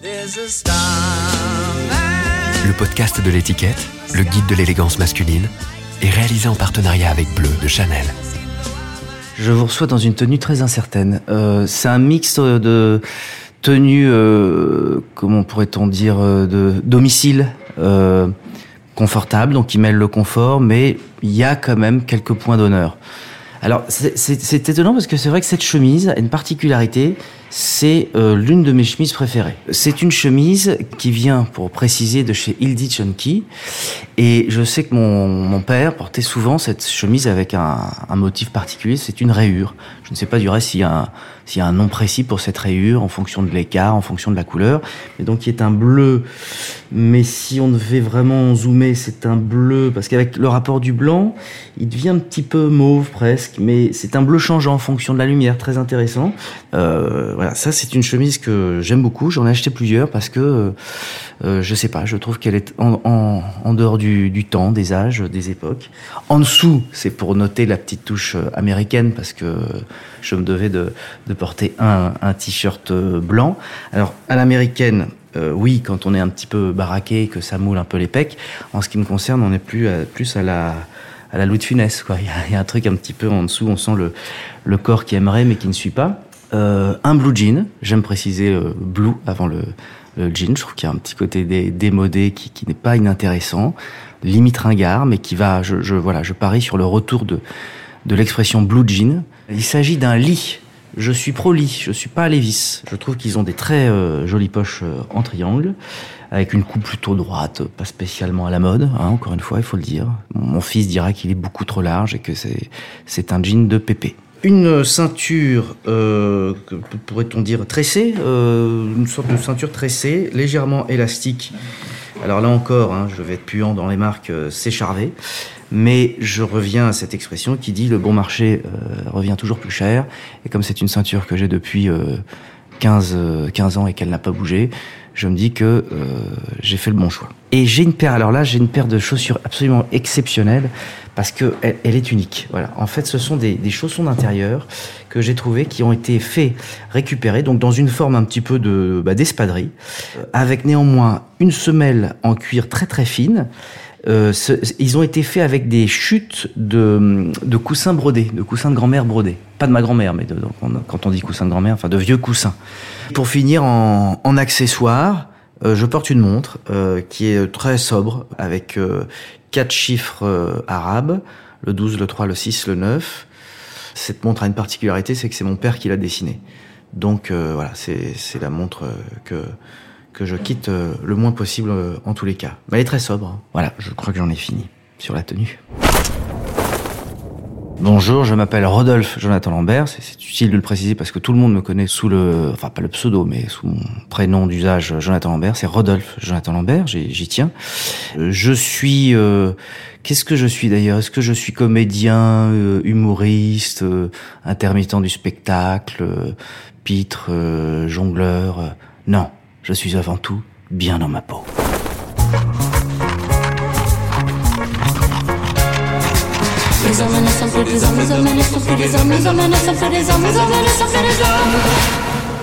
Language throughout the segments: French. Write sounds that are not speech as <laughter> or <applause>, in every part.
Le podcast de l'étiquette, le guide de l'élégance masculine, est réalisé en partenariat avec Bleu de Chanel. Je vous reçois dans une tenue très incertaine. Euh, c'est un mix de tenue, euh, comment pourrait-on dire, euh, de domicile euh, confortable, donc qui mêle le confort, mais il y a quand même quelques points d'honneur. Alors c'est étonnant parce que c'est vrai que cette chemise a une particularité, c'est euh, l'une de mes chemises préférées. C'est une chemise qui vient, pour préciser, de chez Hildi Chunky. Et je sais que mon, mon, père portait souvent cette chemise avec un, motif particulier, c'est une rayure. Je ne sais pas du reste s'il y, s'il y, a un nom précis pour cette rayure, en fonction de l'écart, en fonction de la couleur. Mais donc qui est un bleu, mais si on devait vraiment zoomer, c'est un bleu, parce qu'avec le rapport du blanc, il devient un petit peu mauve presque, mais c'est un bleu changeant en fonction de la lumière, très intéressant. Euh, voilà, ça c'est une chemise que j'aime beaucoup. J'en ai acheté plusieurs parce que euh, je sais pas, je trouve qu'elle est en, en, en dehors du, du, temps, des âges, des époques. En dessous, c'est pour noter la petite touche euh, américaine parce que je me devais de, de porter un, un t-shirt euh, blanc. Alors à l'américaine, euh, oui, quand on est un petit peu baraqué, que ça moule un peu les pecs. En ce qui me concerne, on est plus à, plus à la à la de Funès. Quoi. Il, y a, y a un truc un petit peu en dessous, on sent le, le corps qui aimerait mais qui ne suit pas. Euh, un blue jean, j'aime préciser euh, blue avant le, le, jean, je trouve qu'il y a un petit côté dé, démodé qui, qui n'est pas inintéressant, limite ringard, mais qui va, je, je, voilà, je parie sur le retour de, de l'expression blue jean. Il s'agit d'un lit. Je suis pro lit, je suis pas Levis. Je trouve qu'ils ont des très euh, jolies poches euh, en triangle, avec une coupe plutôt droite, pas spécialement à la mode, hein, encore une fois, il faut le dire. Mon fils dira qu'il est beaucoup trop large et que c'est un jean de pépé. Une ceinture, euh, pourrait-on dire tressée, euh, une sorte de ceinture tressée, légèrement élastique. Alors là encore, hein, je vais être puant dans les marques, euh, c'est charvé. Mais je reviens à cette expression qui dit le bon marché euh, revient toujours plus cher. Et comme c'est une ceinture que j'ai depuis 15, 15 ans et qu'elle n'a pas bougé, je me dis que euh, j'ai fait le bon choix. Et j'ai une paire, alors là, j'ai une paire de chaussures absolument exceptionnelle parce que elle, est unique. Voilà. En fait, ce sont des, chaussons d'intérieur que j'ai trouvé qui ont été faits, récupérés, donc dans une forme un petit peu de bah, d'espadrille, euh, avec néanmoins une semelle en cuir très très fine. Euh, ce, ils ont été faits avec des chutes de, de coussins brodés, de coussins de grand-mère brodés. Pas de ma grand-mère, mais de, on, quand on dit coussins de grand-mère, enfin de vieux coussins. Pour finir en, en accessoire, euh, je porte une montre euh, qui est très sobre, avec euh, quatre chiffres euh, arabes, le 12, le 3, le 6, le 9. Cette montre a une particularité, c'est que c'est mon père qui l'a dessinée. Donc voilà, c'est la montre que que je quitte euh, le moins possible euh, en tous les cas. Mais elle est très sobre. Voilà, je crois que j'en ai fini sur la tenue. Bonjour, je m'appelle Rodolphe Jonathan Lambert. C'est utile de le préciser parce que tout le monde me connaît sous le, enfin pas le pseudo, mais sous mon prénom d'usage Jonathan Lambert. C'est Rodolphe Jonathan Lambert. J'y tiens. Je suis, euh, qu'est-ce que je suis d'ailleurs? Est-ce que je suis comédien, euh, humoriste, euh, intermittent du spectacle, euh, pitre, jongleur Non, je suis avant tout bien dans ma peau.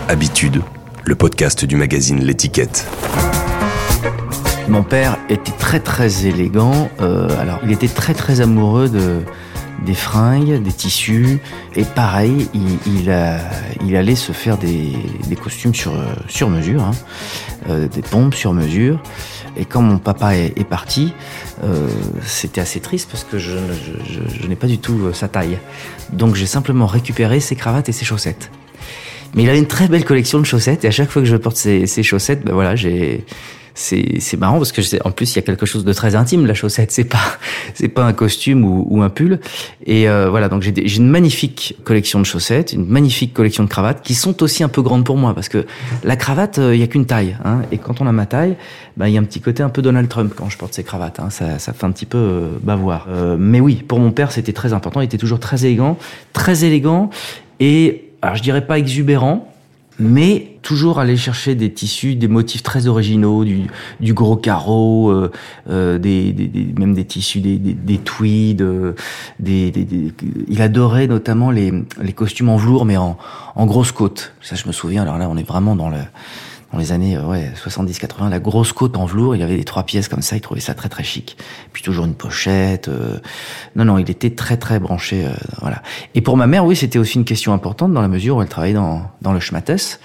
Habitude, le podcast du magazine L'étiquette. Mon père était très très élégant. Euh, alors, il était très très amoureux de des fringues, des tissus, et pareil, il, il, a, il allait se faire des, des costumes sur, sur mesure, hein, euh, des pompes sur mesure. Et quand mon papa est, parti, euh, c'était assez triste parce que je, je, je, je n'ai pas du tout euh, sa taille. Donc j'ai simplement récupéré ses cravates et ses chaussettes. Mais il avait une très belle collection de chaussettes et à chaque fois que je porte ces, ces chaussettes, ben voilà, j'ai c'est marrant parce que en plus il y a quelque chose de très intime la chaussette. C'est pas <laughs> c'est pas un costume ou, ou un pull. Et euh, voilà. Donc j'ai une magnifique collection de chaussettes une magnifique collection de cravates qui sont aussi un peu grandes pour moi parce que la cravate euh, il y a qu'une taille hein, et quand on a ma taille ben il y a un petit côté un peu Donald Trump quand je porte ces cravates hein, ça ça fait un petit peu euh, bavoir. Euh, mais oui pour mon père c'était très important. Il était toujours très élégant très élégant et alors je dirais pas exubérant mais toujours aller chercher des tissus, des motifs très originaux, du, du gros carreau, euh, euh, des, des, des, même des tissus, des, des, tweeds. Euh, des, il adorait notamment les, les costumes en velours, mais en, en grosse côte. Ça, je me souviens. Alors là, on est vraiment dans le dans les années ouais 70-80, la grosse côte en velours. Il avait des trois pièces comme ça. Il trouvait ça très très chic. Puis toujours une pochette. non non, il était très très branché. voilà. Et pour ma mère, oui, c'était aussi une question importante dans la mesure où elle travaillait dans dans le schmattes.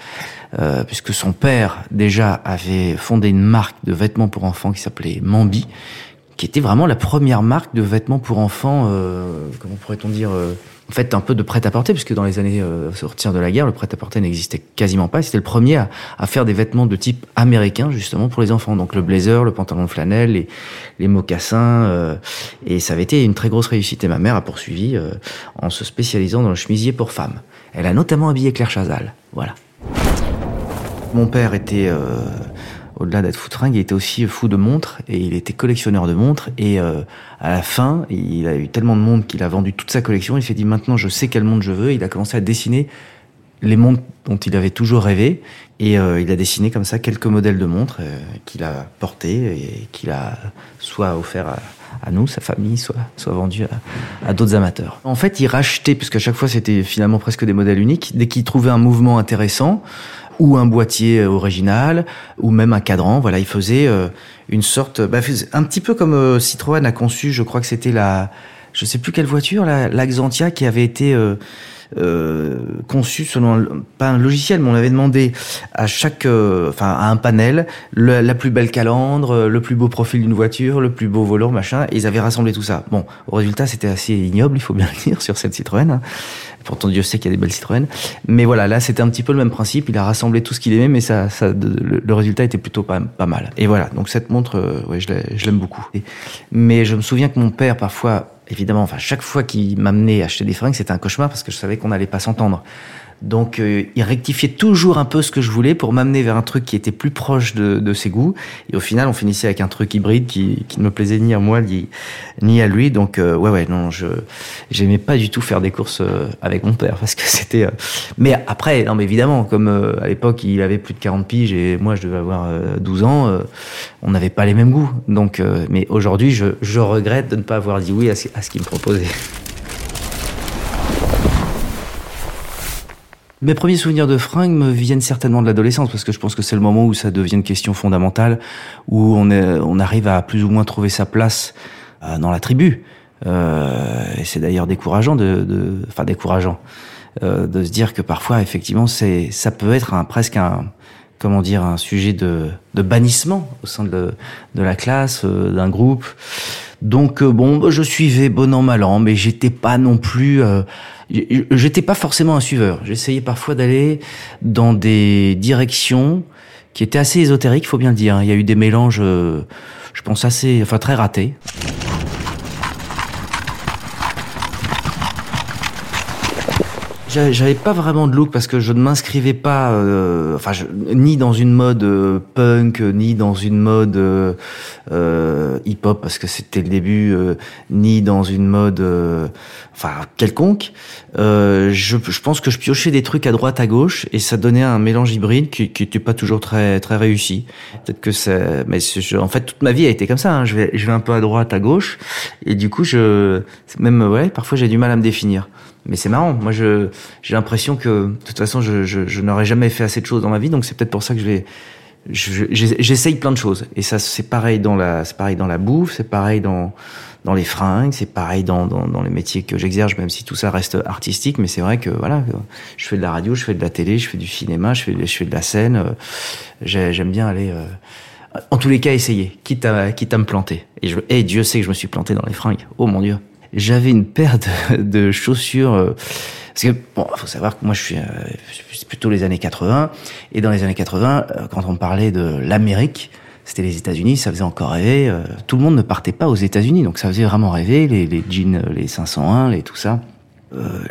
Euh, puisque son père déjà avait fondé une marque de vêtements pour enfants qui s'appelait Mambi, qui était vraiment la première marque de vêtements pour enfants, euh, comment pourrait-on dire, euh, en fait un peu de prêt-à-porter, puisque dans les années euh, sortir de la guerre, le prêt-à-porter n'existait quasiment pas. C'était le premier à, à, faire des vêtements de type américain justement pour les enfants, donc le blazer, le pantalon de flanelle, les, les mocassins, euh, et ça avait été une très grosse réussite. Et ma mère a poursuivi en se spécialisant dans le chemisier pour femmes. Elle a notamment habillé Claire Chazal, voilà. Mon père était, euh, au-delà d'être foutringue, il était aussi fou de montres et il était collectionneur de montres. Et euh, à la fin, il a eu tellement de montres qu'il a vendu toute sa collection. Il s'est dit maintenant je sais quelle montre je veux. il a commencé à dessiner les montres dont il avait toujours rêvé. Et euh, il a dessiné comme ça quelques modèles de montres qu'il a portés et qu'il a soit offert à, nous, sa famille, soit, soit vendu à, à d'autres amateurs. En fait, il rachetait, puisqu'à chaque fois c'était finalement presque des modèles uniques, dès qu'il trouvait un mouvement intéressant, ou un boîtier original, ou même un cadran. Voilà, il faisait euh, une sorte, bah, un petit peu comme euh, Citroën a conçu, je crois que c'était la, je sais plus quelle voiture, la, l'Axantia qui avait été euh, euh, conçu selon pas un logiciel, mais on avait demandé à chaque, euh, enfin à un panel, la plus belle calandre, le plus beau profil d'une voiture, le plus beau volant, machin. Et ils avaient rassemblé tout ça. Bon, au résultat, c'était assez ignoble, il faut bien le dire, sur cette Citroën. Pourtant, Dieu sait qu'il y a des belles Citroën. Mais voilà, là, c'était un petit peu le même principe. Il a rassemblé tout ce qu'il aimait, mais ça, ça le, résultat était plutôt pas, mal. Et voilà, donc cette montre, euh, ouais, je l'aime beaucoup. Mais je me souviens que mon père, parfois, évidemment, enfin, chaque fois qu'il m'amenait acheter des fringues, c'était un cauchemar parce que je savais qu'on n'allait pas s'entendre. Donc, euh, il rectifiait toujours un peu ce que je voulais pour m'amener vers un truc qui était plus proche de, de, ses goûts. Et au final, on finissait avec un truc hybride qui, qui ne me plaisait ni à moi ni, ni à lui. Donc, euh, ouais, ouais, non, je j'aimais pas du tout faire des courses euh, avec mon père <laughs> parce que c'était. Euh, mais après, non, mais évidemment, comme euh, à l'époque, il avait plus de 40 piges et moi, je devais avoir 12 ans, on n'avait pas les mêmes goûts. Donc, mais aujourd'hui, je, je regrette de ne pas avoir dit oui à ce, à ce qu'il me proposait. Mes premiers souvenirs de fringues me viennent certainement de l'adolescence parce que je pense que c'est le moment où ça devient une question fondamentale, où on, est, on arrive à plus ou moins trouver sa place euh, dans la tribu. Euh, et c'est d'ailleurs décourageant de, de, enfin décourageant, euh, de se dire que parfois effectivement c'est, ça peut être un, presque un, comment dire, un sujet de, de bannissement au sein de, de la classe, euh, d'un groupe. Donc euh, bon, je suivais bon an mal an, mais j'étais pas non plus euh, j'étais pas forcément un suiveur. J'essayais parfois d'aller dans des directions qui étaient assez ésotériques, faut bien le dire. Il y a eu des mélanges, euh, je pense assez, enfin très ratés. J'avais pas vraiment de look parce que je ne m'inscrivais pas, euh, enfin, je, ni dans une mode euh, punk, ni dans une mode euh, hip-hop parce que c'était le début, ni dans une mode, enfin, quelconque. Je, je, pense que je piochais des trucs à droite, à gauche, et ça donnait un mélange hybride qui, qui était pas toujours très très réussi. Peut-être que ça, mais je, en fait, toute ma vie a été comme ça. Hein. Je vais, je vais un peu à droite, à gauche, et du coup, je, même ouais, parfois j'ai du mal à me définir. Mais c'est marrant. Moi, je j'ai l'impression que de toute façon, je, je, je n'aurais jamais fait assez de choses dans ma vie, donc c'est peut-être pour ça que je vais. J'essaye plein de choses. Et ça, c'est pareil dans la, c'est pareil dans la bouffe, c'est pareil dans dans les fringues, c'est pareil dans, dans, dans les métiers que j'exerce, même si tout ça reste artistique. Mais c'est vrai que voilà, je fais de la radio, je fais de la télé, je fais du cinéma, je fais, je fais de la scène. J'aime bien aller. Euh, en tous les cas, essayer, quitte à, quitte à me planter. Et, je, et Dieu sait que je me suis planté dans les fringues. Oh mon Dieu j'avais une paire de, <laughs> de chaussures. Euh, parce que bon, faut savoir que moi je suis, euh, plutôt les années 80 et dans les années 80, euh, quand on parlait de l'Amérique, c'était les États-Unis, ça faisait encore rêver. tout le monde ne partait pas aux États-Unis, donc ça faisait vraiment rêver les, les jeans, les 501, les tout ça.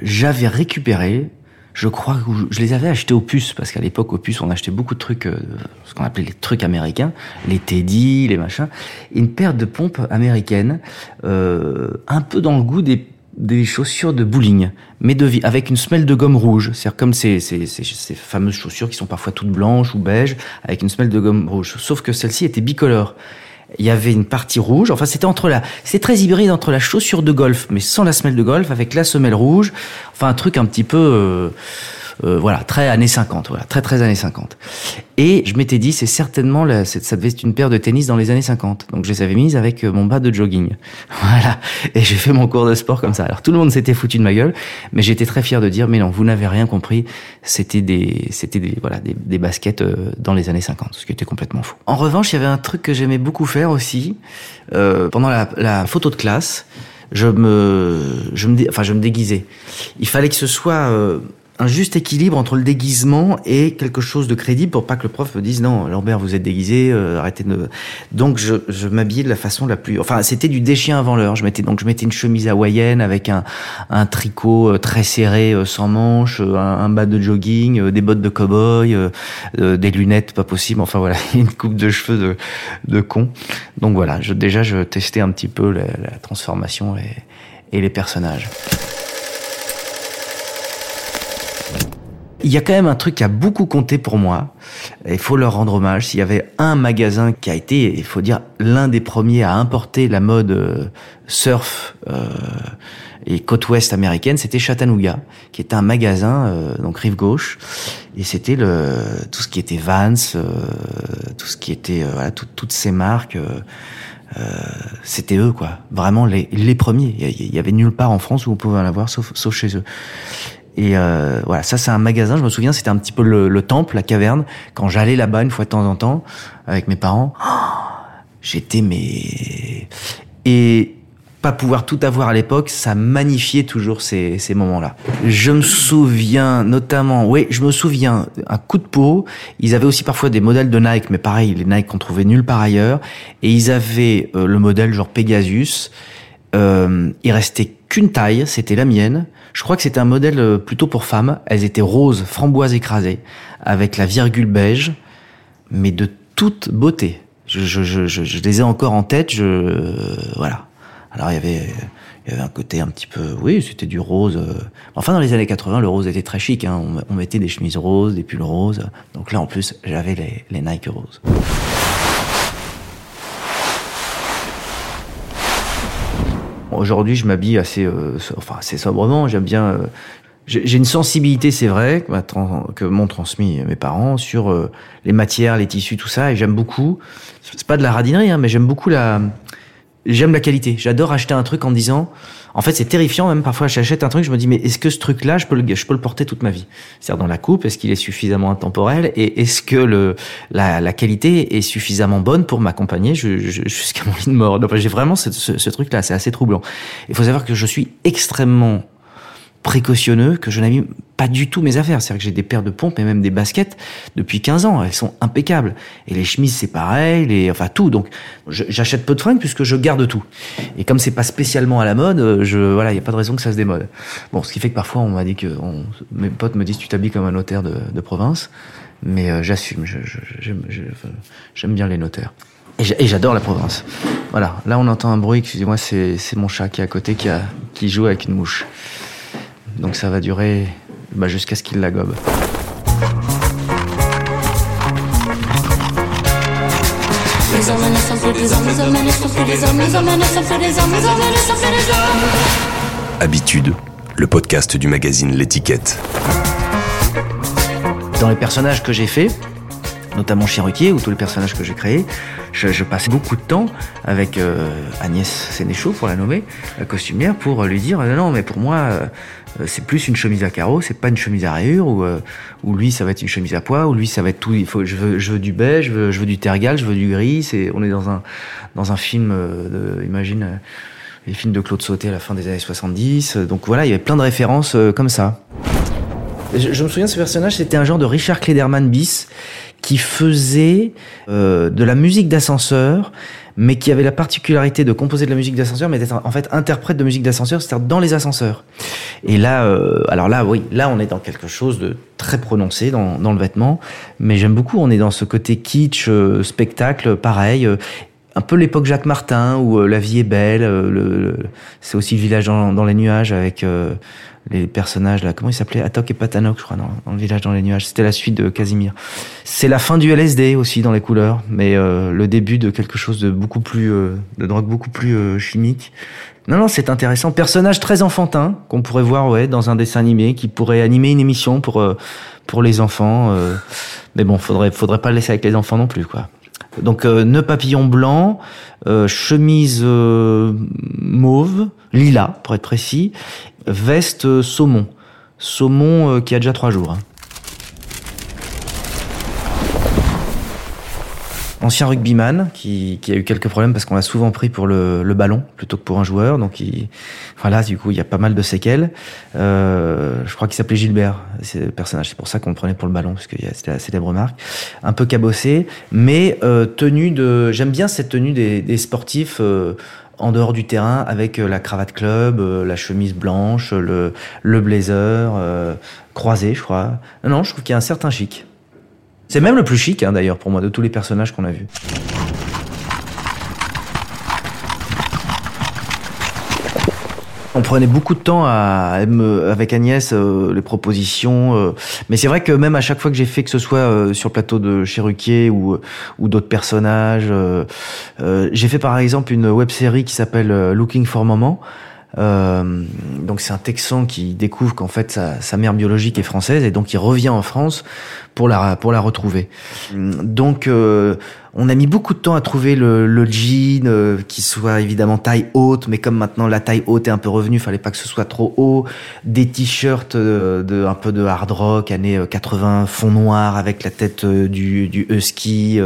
j'avais récupéré je crois que je les avais achetés au puce parce qu'à l'époque au puce on achetait beaucoup de trucs euh, ce qu'on appelait les trucs américains les Teddy les machins une paire de pompes américaines euh, un peu dans le goût des des chaussures de bowling, mais de vie, avec une semelle de gomme rouge. C'est-à-dire comme ces, ces, ces, ces, fameuses chaussures qui sont parfois toutes blanches ou beiges, avec une semelle de gomme rouge. Sauf que celle-ci était bicolore il y avait une partie rouge. Enfin, c'était entre la, c'est très hybride entre la chaussure de golf, mais sans la semelle de golf, avec la semelle rouge. Enfin, un truc un petit peu, euh, Euh, voilà, très années 50, voilà, très très années 50. Et je m'étais dit, c'est certainement, la, ça devait être une paire de tennis dans les années 50. Donc je les avais mises avec mon bas de jogging. <laughs> Voilà. Et j'ai fait mon cours de sport comme ça. Alors tout le monde s'était foutu de ma gueule, mais j'étais très fier de dire, mais non, vous n'avez rien compris. C'était des, c'était des, voilà, des, des baskets dans les années 50, ce qui était complètement fou. En revanche, il y avait un truc que j'aimais beaucoup faire aussi, euh, pendant la, la photo de classe je me, je me, enfin, je me déguisais. Il fallait que ce soit euh, un juste équilibre entre le déguisement et quelque chose de crédible pour pas que le prof me dise non, Lambert, vous êtes déguisé, euh, arrêtez de. Donc je, je m'habillais de la façon la plus. Enfin, c'était du déchien avant l'heure. Je mettais donc je mettais une chemise hawaïenne avec un, un tricot euh, très serré, sans manches, un, bas de jogging, des bottes de cow-boy, des lunettes pas possible. Enfin voilà, <laughs> une coupe de cheveux de, de con. Donc voilà, je, déjà je testais un petit peu la, la transformation et, et les personnages. Il y a quand même un truc qui a beaucoup compté pour moi. Il faut leur rendre hommage. S'il y avait un magasin qui a été, il faut dire, l'un des premiers à importer la mode euh, surf euh, et côte ouest américaine, c'était Chattanooga, qui était un magasin euh, donc rive gauche, et c'était le tout ce qui était Vans, euh, tout ce qui était voilà, toutes ces marques. c'était eux quoi, vraiment les, les premiers. Il y avait nulle part en France où on pouvait en avoir sauf, sauf chez eux. Et euh, voilà, ça c'est un magasin. Je me souviens, c'était un petit peu le, temple, la caverne. Quand j'allais là-bas une fois de temps en temps avec mes parents, j'étais mais et pas pouvoir tout avoir à l'époque, ça magnifiait toujours ces, ces moments-là. Je me souviens notamment, oui, je me souviens, un coup de peau, ils avaient aussi parfois des modèles de Nike, mais pareil, les Nike qu'on trouvait nulle part ailleurs, et ils avaient euh, le modèle genre Pegasus, euh, il restait qu'une taille, c'était la mienne, je crois que c'était un modèle euh, plutôt pour femmes. Elles étaient roses, framboises écrasées, avec la virgule beige, mais de toute beauté. Je, les ai encore en tête. Je voilà. Alors il y avait un côté un petit peu, oui, c'était du rose. Euh. Enfin, dans les années 80, le rose était très chic. Hein. On, mettait des chemises roses, des pulls roses. Donc là, en plus, j'avais les, les Nike roses. Aujourd'hui, je m'habille assez, euh, sobrement. J'aime bien. Euh, j'ai une sensibilité, c'est vrai, que m'ont transmis mes parents sur euh, les matières, les tissus, tout ça, et j'aime beaucoup. C'est pas de la radinerie, hein, mais j'aime beaucoup la. J'aime la qualité. J'adore acheter un truc en disant en fait, c'est terrifiant, même parfois, j'achète un truc, je me dis, mais est-ce que ce truc-là, je peux le, je peux le porter toute ma vie? C'est-à-dire dans la coupe, est-ce qu'il est suffisamment intemporel et est-ce que le, la, la, qualité est suffisamment bonne pour m'accompagner? Jusqu'à mon lit de mort? J'ai vraiment ce, ce truc-là, c'est assez troublant. Il faut savoir que je suis extrêmement précautionneux que je n'abîme pas du tout mes affaires. C'est-à-dire que j'ai des paires de pompes et même des baskets depuis 15 ans. Elles sont impeccables. Et les chemises, c'est pareil, les, enfin tout. Donc, j'achète peu de fringues puisque je garde tout. Et comme c'est pas spécialement à la mode, je, voilà, il n'y a pas de raison que ça se démode. Bon, ce qui fait que parfois, on m'a dit que, mes potes me disent, tu t'habilles comme un notaire de, de province. Mais euh, j'assume, j'aime bien les notaires. Et j'adore la province. Voilà, là on entend un bruit, excusez-moi, c'est mon chat qui est à côté qui, a, qui joue avec une mouche. Donc ça va durer bah, jusqu'à ce qu'il la gobe. Habitude, le podcast du magazine L'étiquette. Dans les personnages que j'ai faits, notamment Chiruquier ou tous les personnages que j'ai créés, je, je passais beaucoup de temps avec euh, Agnès Sénéchaud, pour la nommer, la costumière, pour lui dire non, non mais pour moi, euh, c'est plus une chemise à carreaux, c'est pas une chemise à rayures, ou, euh, ou lui ça va être une chemise à pois, ou lui ça va être tout. Il faut, je veux, je veux du beige, je veux, je veux du tergal, je veux du gris. C'est, on est dans un dans un film, de, imagine les films de Claude Sauté à la fin des années 70. Donc voilà, il y avait plein de références comme ça. Je, je, me souviens ce personnage, c'était un genre de Richard Klederman bis qui faisait euh, de la musique d'ascenseur, mais qui avait la particularité de composer de la musique d'ascenseur, mais d'être en fait interprète de musique d'ascenseur, c'est-à-dire dans les ascenseurs. Et là, euh, alors là, oui, là, on est dans quelque chose de très prononcé dans, dans le vêtement, mais j'aime beaucoup. On est dans ce côté kitsch, euh, spectacle, pareil. Un peu l'époque Jacques Martin où la vie est belle. le, c'est aussi le village dans, dans les nuages avec les personnages là, comment ils s'appelaient? Atok et Patanok, je crois, dans, le village dans les nuages. C'était la suite de Casimir. C'est la fin du LSD aussi dans les couleurs, mais euh, le début de quelque chose de beaucoup plus, euh, de drogue beaucoup plus euh, chimique. Non, non, c'est intéressant. Personnage très enfantin qu'on pourrait voir, ouais, dans un dessin animé, qui pourrait animer une émission pour pour les enfants. mais bon, faudrait faudrait pas le laisser avec les enfants non plus, quoi. Donc euh, papillon blanc, euh, chemise euh, mauve, lilas pour être précis, veste saumon. Saumon qui a déjà trois jours. Ancien rugbyman qui, qui, a eu quelques problèmes parce qu'on l'a souvent pris pour le, le, ballon plutôt que pour un joueur. Donc il, voilà, du coup, il y a pas mal de séquelles. Euh, je crois qu'il s'appelait Gilbert, c'est personnage. C'est pour ça qu'on le prenait pour le ballon parce que c'était la célèbre marque. Un peu cabossé, mais euh, tenue de. J'aime bien cette tenue des, des sportifs. Euh, en dehors du terrain avec euh, la cravate club, euh, la chemise blanche, le, le blazer croisé, je crois. Non, je trouve qu'il y a un certain chic. C'est même le plus chic, hein, d'ailleurs, pour moi, de tous les personnages qu'on a vus. On prenait beaucoup de temps à, avec Agnès euh, les propositions, euh, mais c'est vrai que même à chaque fois que j'ai fait que ce soit euh, sur plateau de Cheruquier ou, ou d'autres personnages, j'ai fait par exemple une web série qui s'appelle Looking for Moment, euh, donc c'est un Texan qui découvre qu'en fait sa, mère biologique est française et donc il revient en France pour la pour la retrouver. Donc euh, on a mis beaucoup de temps à trouver le, le jean euh, qui soit évidemment taille haute, mais comme maintenant la taille haute est un peu revenue, fallait pas que ce soit trop haut. Des t-shirts euh, de un peu de hard rock années 80 fond noir avec la tête du, du husky,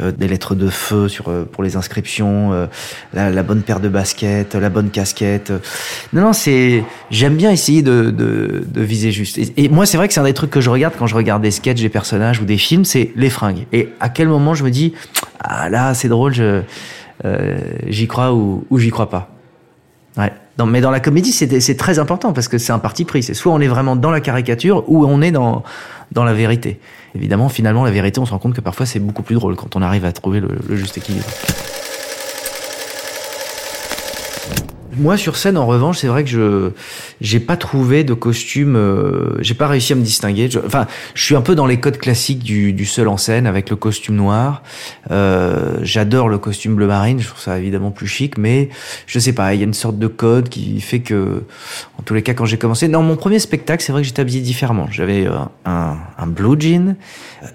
des lettres de feu sur pour les inscriptions, la, la, bonne paire de baskets, la bonne casquette. Non non c'est j'aime bien essayer de, de, de viser juste. Et, et moi c'est vrai que c'est un des trucs que je regarde quand je regarde des sketchs des personnages ou des films, c'est les fringues. Et à quel moment je me dis, ah là, c'est drôle, je, euh, j'y crois ou, j'y crois pas. Ouais. mais dans la comédie, c'est très important parce que c'est un parti pris. C'est soit on est vraiment dans la caricature ou on est dans, dans la vérité. Évidemment, finalement, la vérité, on se rend compte que parfois c'est beaucoup plus drôle quand on arrive à trouver le juste équilibre. Moi, sur scène, en revanche, c'est vrai que je j'ai pas trouvé de costume. Euh, j'ai pas réussi à me distinguer. enfin, je suis un peu dans les codes classiques du, du seul en scène avec le costume noir. Euh, J'adore le costume bleu marine. Je trouve ça évidemment plus chic, mais je sais pas. Il y a une sorte de code qui fait que, en tous les cas, quand j'ai commencé, dans mon premier spectacle, c'est vrai que j'étais habillé différemment. J'avais euh, un, un blue jean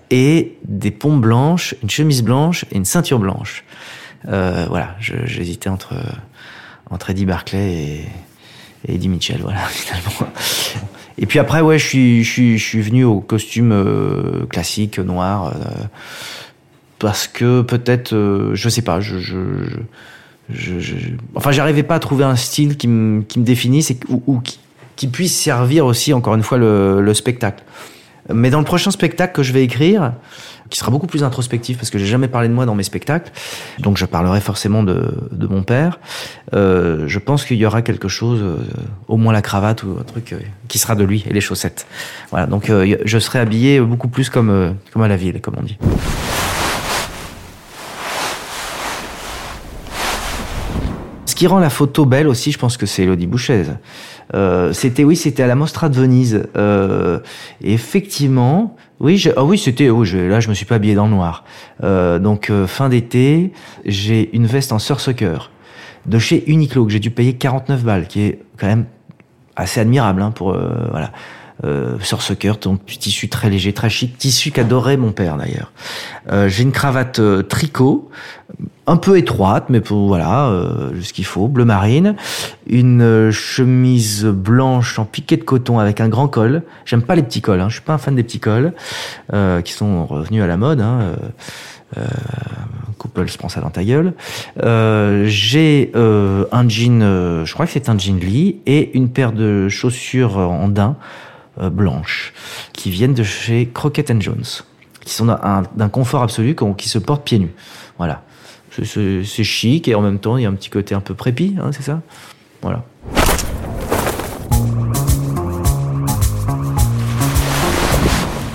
et des pompes blanches, une chemise blanche et une ceinture blanche. Euh, voilà, j'hésitais entre entre Eddie Barclay et, Eddie Mitchell, voilà, <laughs> finalement. Et puis après, ouais, je suis, je suis, je suis venu au costume euh, classique, noir, euh, parce que peut-être, euh, je sais pas, je, je, je, je enfin, j'arrivais pas à trouver un style qui me, qui me définisse ou, ou qui, qui, puisse servir aussi, encore une fois, le, le spectacle. Mais dans le prochain spectacle que je vais écrire, qui sera beaucoup plus introspectif parce que j'ai jamais parlé de moi dans mes spectacles, donc je parlerai forcément de, mon père. Euh, je pense qu'il y aura quelque chose, euh, au moins la cravate ou un truc euh, qui sera de lui et les chaussettes. Voilà, donc je serai habillé beaucoup plus comme comme à la ville, comme on dit. Ce qui rend la photo belle aussi, je pense que c'est Elodie Bouchez. Euh, c'était oui, c'était à la Mostra de Venise. Euh, effectivement, oui, je, ah oui, c'était oui, je, là je me suis pas habillé dans le noir. Euh, donc euh, fin d'été, j'ai une veste en sursucker de chez Uniqlo que j'ai dû payer 49 balles, qui est quand même assez admirable hein, pour euh, voilà. Euh, sursucker, donc tissu très léger, très chic, tissu qu'adorait mon père d'ailleurs. Euh, j'ai une cravate euh, tricot, un peu étroite, mais pour voilà, euh, ce qu'il faut, bleu marine, une euh, chemise blanche en piqué de coton avec un grand col. J'aime pas les petits cols, hein, je suis pas un fan des petits cols qui sont revenus à la mode. Hein, euh, couple se prend ça dans ta gueule. Euh, J'ai euh, un jean, je crois que c'est un jean Lee et une paire de chaussures en daim blanches qui viennent de chez Crockett Jones, qui sont d'un confort absolu, qui se portent pieds nus. Voilà c'est chic et en même temps il y a un petit côté un peu prépi, hein, c'est ça? Voilà.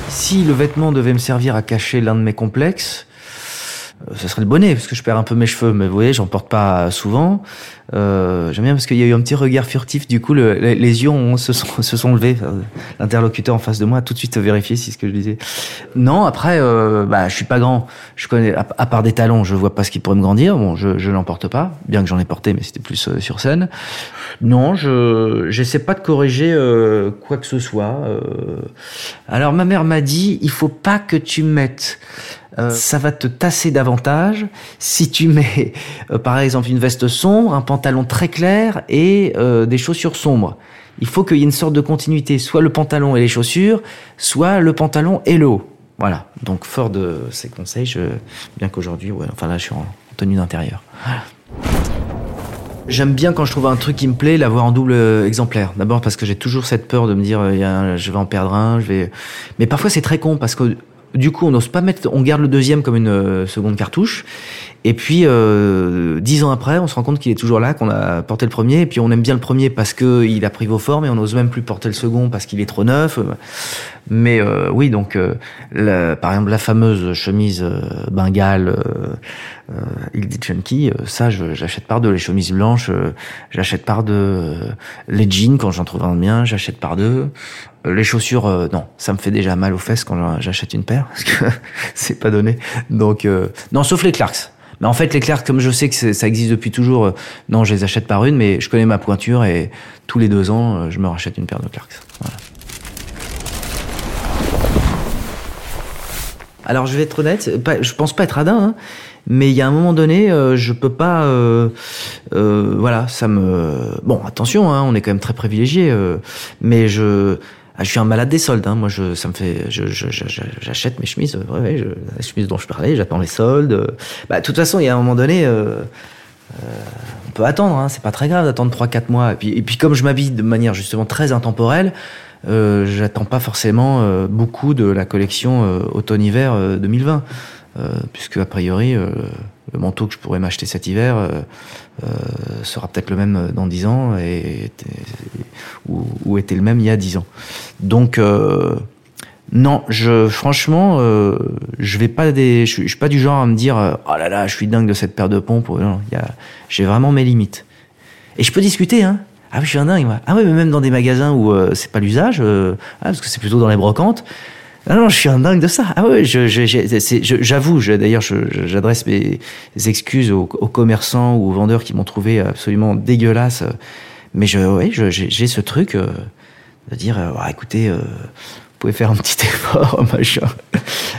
Si le vêtement devait me servir à cacher l'un de mes complexes, euh, ce serait le bonnet parce que je perds un peu mes cheveux mais vous voyez j'en porte pas souvent. Euh, j'aime bien parce qu'il y a eu un petit regard furtif du coup le, les, yeux ont, se, sont, <laughs> se sont levés. L'interlocuteur en face de moi a tout de suite vérifié si ce que je disais. Non après euh, bah je suis pas grand. Je connais à, part des talons je vois pas ce qui pourrait me grandir. Bon je, je n'en porte pas bien que j'en ai porté mais c'était plus euh, sur scène. Non je j'essaie pas de corriger euh, quoi que ce soit euh. alors ma mère m'a dit il faut pas que tu mettes euh, ça va te tasser davantage si tu mets, <laughs> euh, par exemple, une veste sombre, un pantalon très clair et euh, des chaussures sombres. Il faut qu'il y ait une sorte de continuité, soit le pantalon et les chaussures, soit le pantalon et le haut. Voilà. Donc, fort de ces conseils, je... bien qu'aujourd'hui, ouais, enfin là, je suis en tenue d'intérieur. J'aime bien quand je trouve un truc qui me plaît, l'avoir en double exemplaire. D'abord parce que j'ai toujours cette peur de me dire, je vais en perdre un, je vais. Mais parfois c'est très con parce que du coup, on n'ose pas mettre, on garde le deuxième comme une euh, seconde cartouche. Et puis, euh, dix ans après, on se rend compte qu'il est toujours là, qu'on a porté le premier. Et puis, on aime bien le premier parce que il a pris vos formes et on n'ose même plus porter le second parce qu'il est trop neuf. Mais euh, oui, donc, euh, la, par exemple, la fameuse chemise euh, bengale euh, il dit Chunky, ça, j'achète par deux. Les chemises blanches, j'achète par deux. les jeans, quand j'en trouve un bien, j'achète par deux. Les chaussures, euh, non, ça me fait déjà mal aux fesses quand j'achète une paire, <laughs> parce que c'est pas donné. Donc, euh, non, sauf les Clarks. Mais en fait, les Clarks, comme je sais que ça existe depuis toujours, euh, non, je les achète par une, mais je connais ma pointure et tous les deux ans, je me rachète une paire de Clarks. Alors, je vais être honnête, je pense pas être radin, hein, mais il y a un moment donné, je peux pas, voilà, ça me, bon, attention, hein, on est quand même très privilégié, mais je ah, je suis un malade des soldes. Hein. Moi, je, ça me fait, j'achète mes chemises. Ouais, ouais, je, les chemises dont je parlais, j'attends les soldes. Bah, de toute façon, il y a un moment donné, euh, euh, on peut attendre. Hein. C'est pas très grave d'attendre 3-4 mois. Et puis, et puis, comme je m'habille de manière justement très intemporelle, euh, j'attends pas forcément euh, beaucoup de la collection euh, automne-hiver 2020, puisque a priori, le manteau que je pourrais m'acheter cet hiver euh, sera peut-être le même dans 10 ans et, ou, ou, était le même il y a 10 ans. Donc euh, non, je franchement, euh, je vais pas des, je, suis pas du genre à me dire oh là là, je suis dingue de cette paire de pompes. Non, j'ai vraiment mes limites. Et je peux discuter, hein. Ah oui, je suis un dingue, moi. Ah oui, mais même dans des magasins où euh, c'est pas l'usage, euh, ah, parce que c'est plutôt dans les brocantes. Ah non, je suis un dingue de ça. Ah je, je, j'avoue, d'ailleurs, j'adresse mes excuses aux, commerçants ou aux vendeurs qui m'ont trouvé absolument dégueulasse. Mais je, ouais, j'ai ce truc euh, de dire, euh, ah, écoutez, euh, vous pouvez faire un petit <laughs> effort, machin.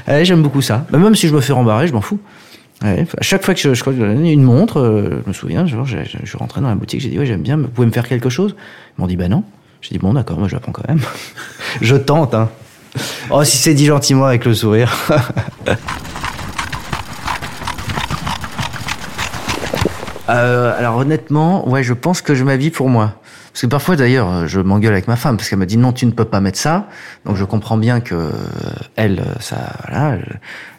Ouais, J'aime beaucoup ça. Bah, même si je me fais rembarrer, je m'en fous. Ouais, à chaque fois que je, je crois que une montre, je me souviens, je, je, suis rentré dans la boutique, j'ai dit, ouais, j'aime bien, vous pouvez me faire quelque chose? Ils m'ont dit, bah non. J'ai dit, bon, d'accord, moi je la prends quand même. <laughs> je tente, hein. Oh, si c'est dit gentiment avec le sourire. <laughs> euh, alors honnêtement, ouais, je pense que je m'habille pour moi. Parce que parfois d'ailleurs, je m'engueule avec ma femme parce qu'elle me dit non, tu ne peux pas mettre ça. Donc je comprends bien que elle, ça, voilà,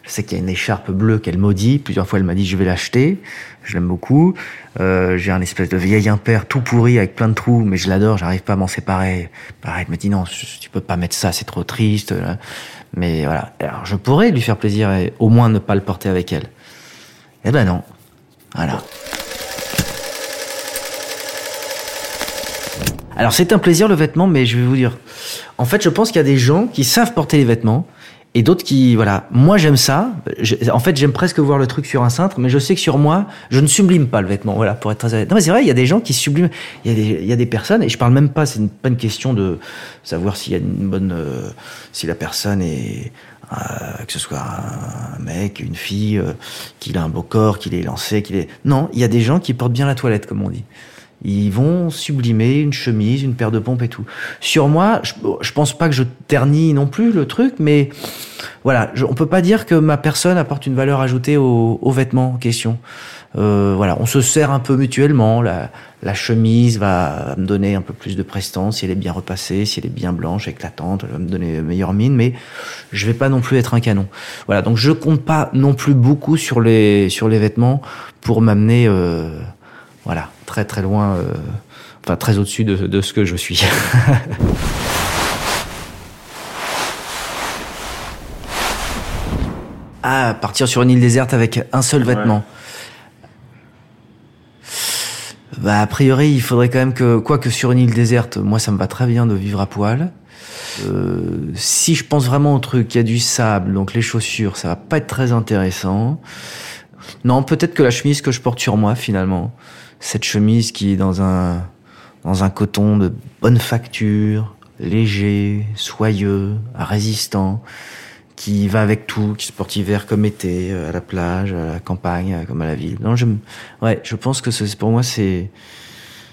je sais qu'il y a une écharpe bleue qu'elle maudit. Plusieurs fois, elle m'a dit je vais l'acheter. Je l'aime beaucoup. Euh, j'ai un espèce de vieil impair tout pourri avec plein de trous, mais je l'adore. J'arrive pas à m'en séparer. Pareil, elle me dit non, tu peux pas mettre ça, c'est trop triste. Mais voilà. Alors je pourrais lui faire plaisir et au moins ne pas le porter avec elle. Eh ben non. Voilà. Alors c'est un plaisir le vêtement, mais je vais vous dire, en fait, je pense qu'il y a des gens qui savent porter les vêtements et d'autres qui, voilà, moi j'aime ça. En fait, j'aime presque voir le truc sur un cintre, mais je sais que sur moi, je ne sublime pas le vêtement. Voilà, pour être très honnête. Non, mais c'est vrai, il y a des gens qui subliment. Il y a des, il y a des personnes, et je parle même pas. C'est pas une question de savoir s'il y a une bonne, euh, si la personne est euh, que ce soit un mec, une fille, euh, qu'il a un beau corps, qu'il est lancé, qu'il est. Non, il y a des gens qui portent bien la toilette, comme on dit. Ils vont sublimer une chemise, une paire de pompes et tout. Sur moi, je, je pense pas que je ternis non plus le truc, mais voilà, je, on peut pas dire que ma personne apporte une valeur ajoutée aux, vêtements en question. Euh, voilà, on se sert un peu mutuellement. La, la chemise va me donner un peu plus de prestance si elle est bien repassée, si elle est bien blanche, éclatante, elle va me donner meilleure mine, mais je vais pas non plus être un canon. Voilà, donc je compte pas non plus beaucoup sur les sur les vêtements pour m'amener. Euh, voilà, très très loin, euh, enfin très au-dessus de, de, ce que je suis. <laughs> Ah, partir sur une île déserte avec un seul vêtement. Bah, a priori, il faudrait quand même que, quoi que sur une île déserte, moi, ça me va très bien de vivre à poil. Euh, si je pense vraiment au truc, il y a du sable, donc les chaussures, ça va pas être très intéressant. Non, peut-être que la chemise que je porte sur moi, finalement, cette chemise qui est dans un, dans un coton de bonne facture, léger, soyeux, résistant, qui va avec tout, qui se porte hiver comme été, euh, à la plage, à la campagne, euh, comme à la ville. Non, je, ouais, je pense que pour moi c'est,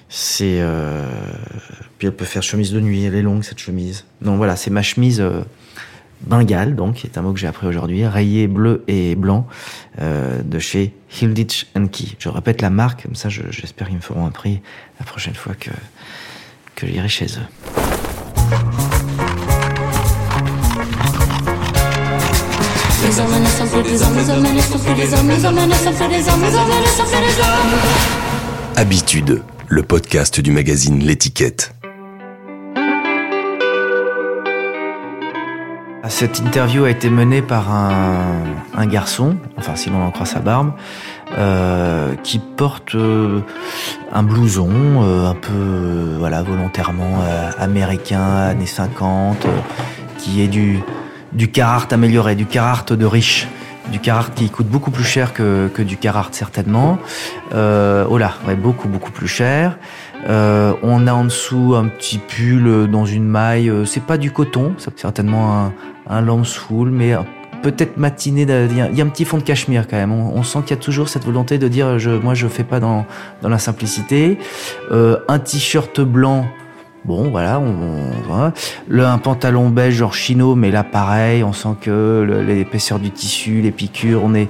c'est, euh... puis elle peut faire chemise de nuit, elle est longue cette chemise. Non, voilà, c'est ma chemise euh, bengale, donc, qui est un mot que j'ai appris aujourd'hui, rayé bleu et blanc, de chez Hilditch Key. Je répète la marque, comme ça, j'espère qu'ils me feront un prix la prochaine fois que que j'irai chez eux. Habitude, le podcast du magazine L'étiquette. Cette interview a été menée par un, garçon, enfin si l'on en croit sa barbe, euh, qui porte euh, un blouson euh, un peu voilà volontairement américain années 50, qui est du du Carhartt amélioré, du Carhartt de riche, du Carhartt qui coûte beaucoup plus cher que, que du Carhartt certainement. Euh, oh là, ouais, beaucoup beaucoup plus cher. Euh, on a en dessous un petit pull dans une maille, euh, c'est pas du coton, c'est certainement un, un lambswool, mais peut-être matiné. Il y, a un petit fond de cachemire quand même. On, sent qu'il y a toujours cette volonté de dire, je, moi je fais pas dans, dans la simplicité. Euh, un t-shirt blanc Bon, voilà, on, Le, un pantalon beige genre chino, mais là pareil, on sent que l'épaisseur du tissu, les piqûres, on est,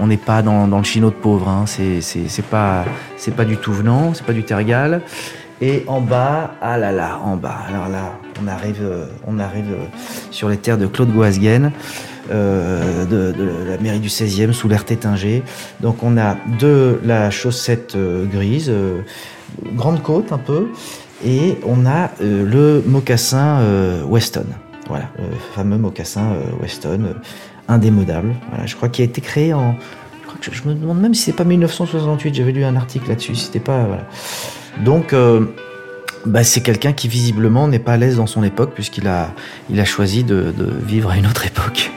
on n'est pas dans, dans, le chino de pauvre. Hein. C'est, pas, pas du tout venant, c'est pas du tergal. Et en bas, ah là là, en bas. Alors là, on arrive, on arrive sur les terres de Claude Goasguen. Euh, de, de, la mairie du 16e sous l'air tétingé. Donc on a de la chaussette euh, grise, euh, grande côte un peu, et on a euh, le mocassin euh, Weston. Voilà, le fameux mocassin euh, Weston, indémodable. Voilà, je crois qu'il a été créé en. Je, me demande même si c'est pas 1968. J'avais lu un article là-dessus. C'était pas. Voilà. Donc. Bah, c'est quelqu'un qui visiblement n'est pas à l'aise dans son époque puisqu'il a, il a choisi de vivre à une autre époque.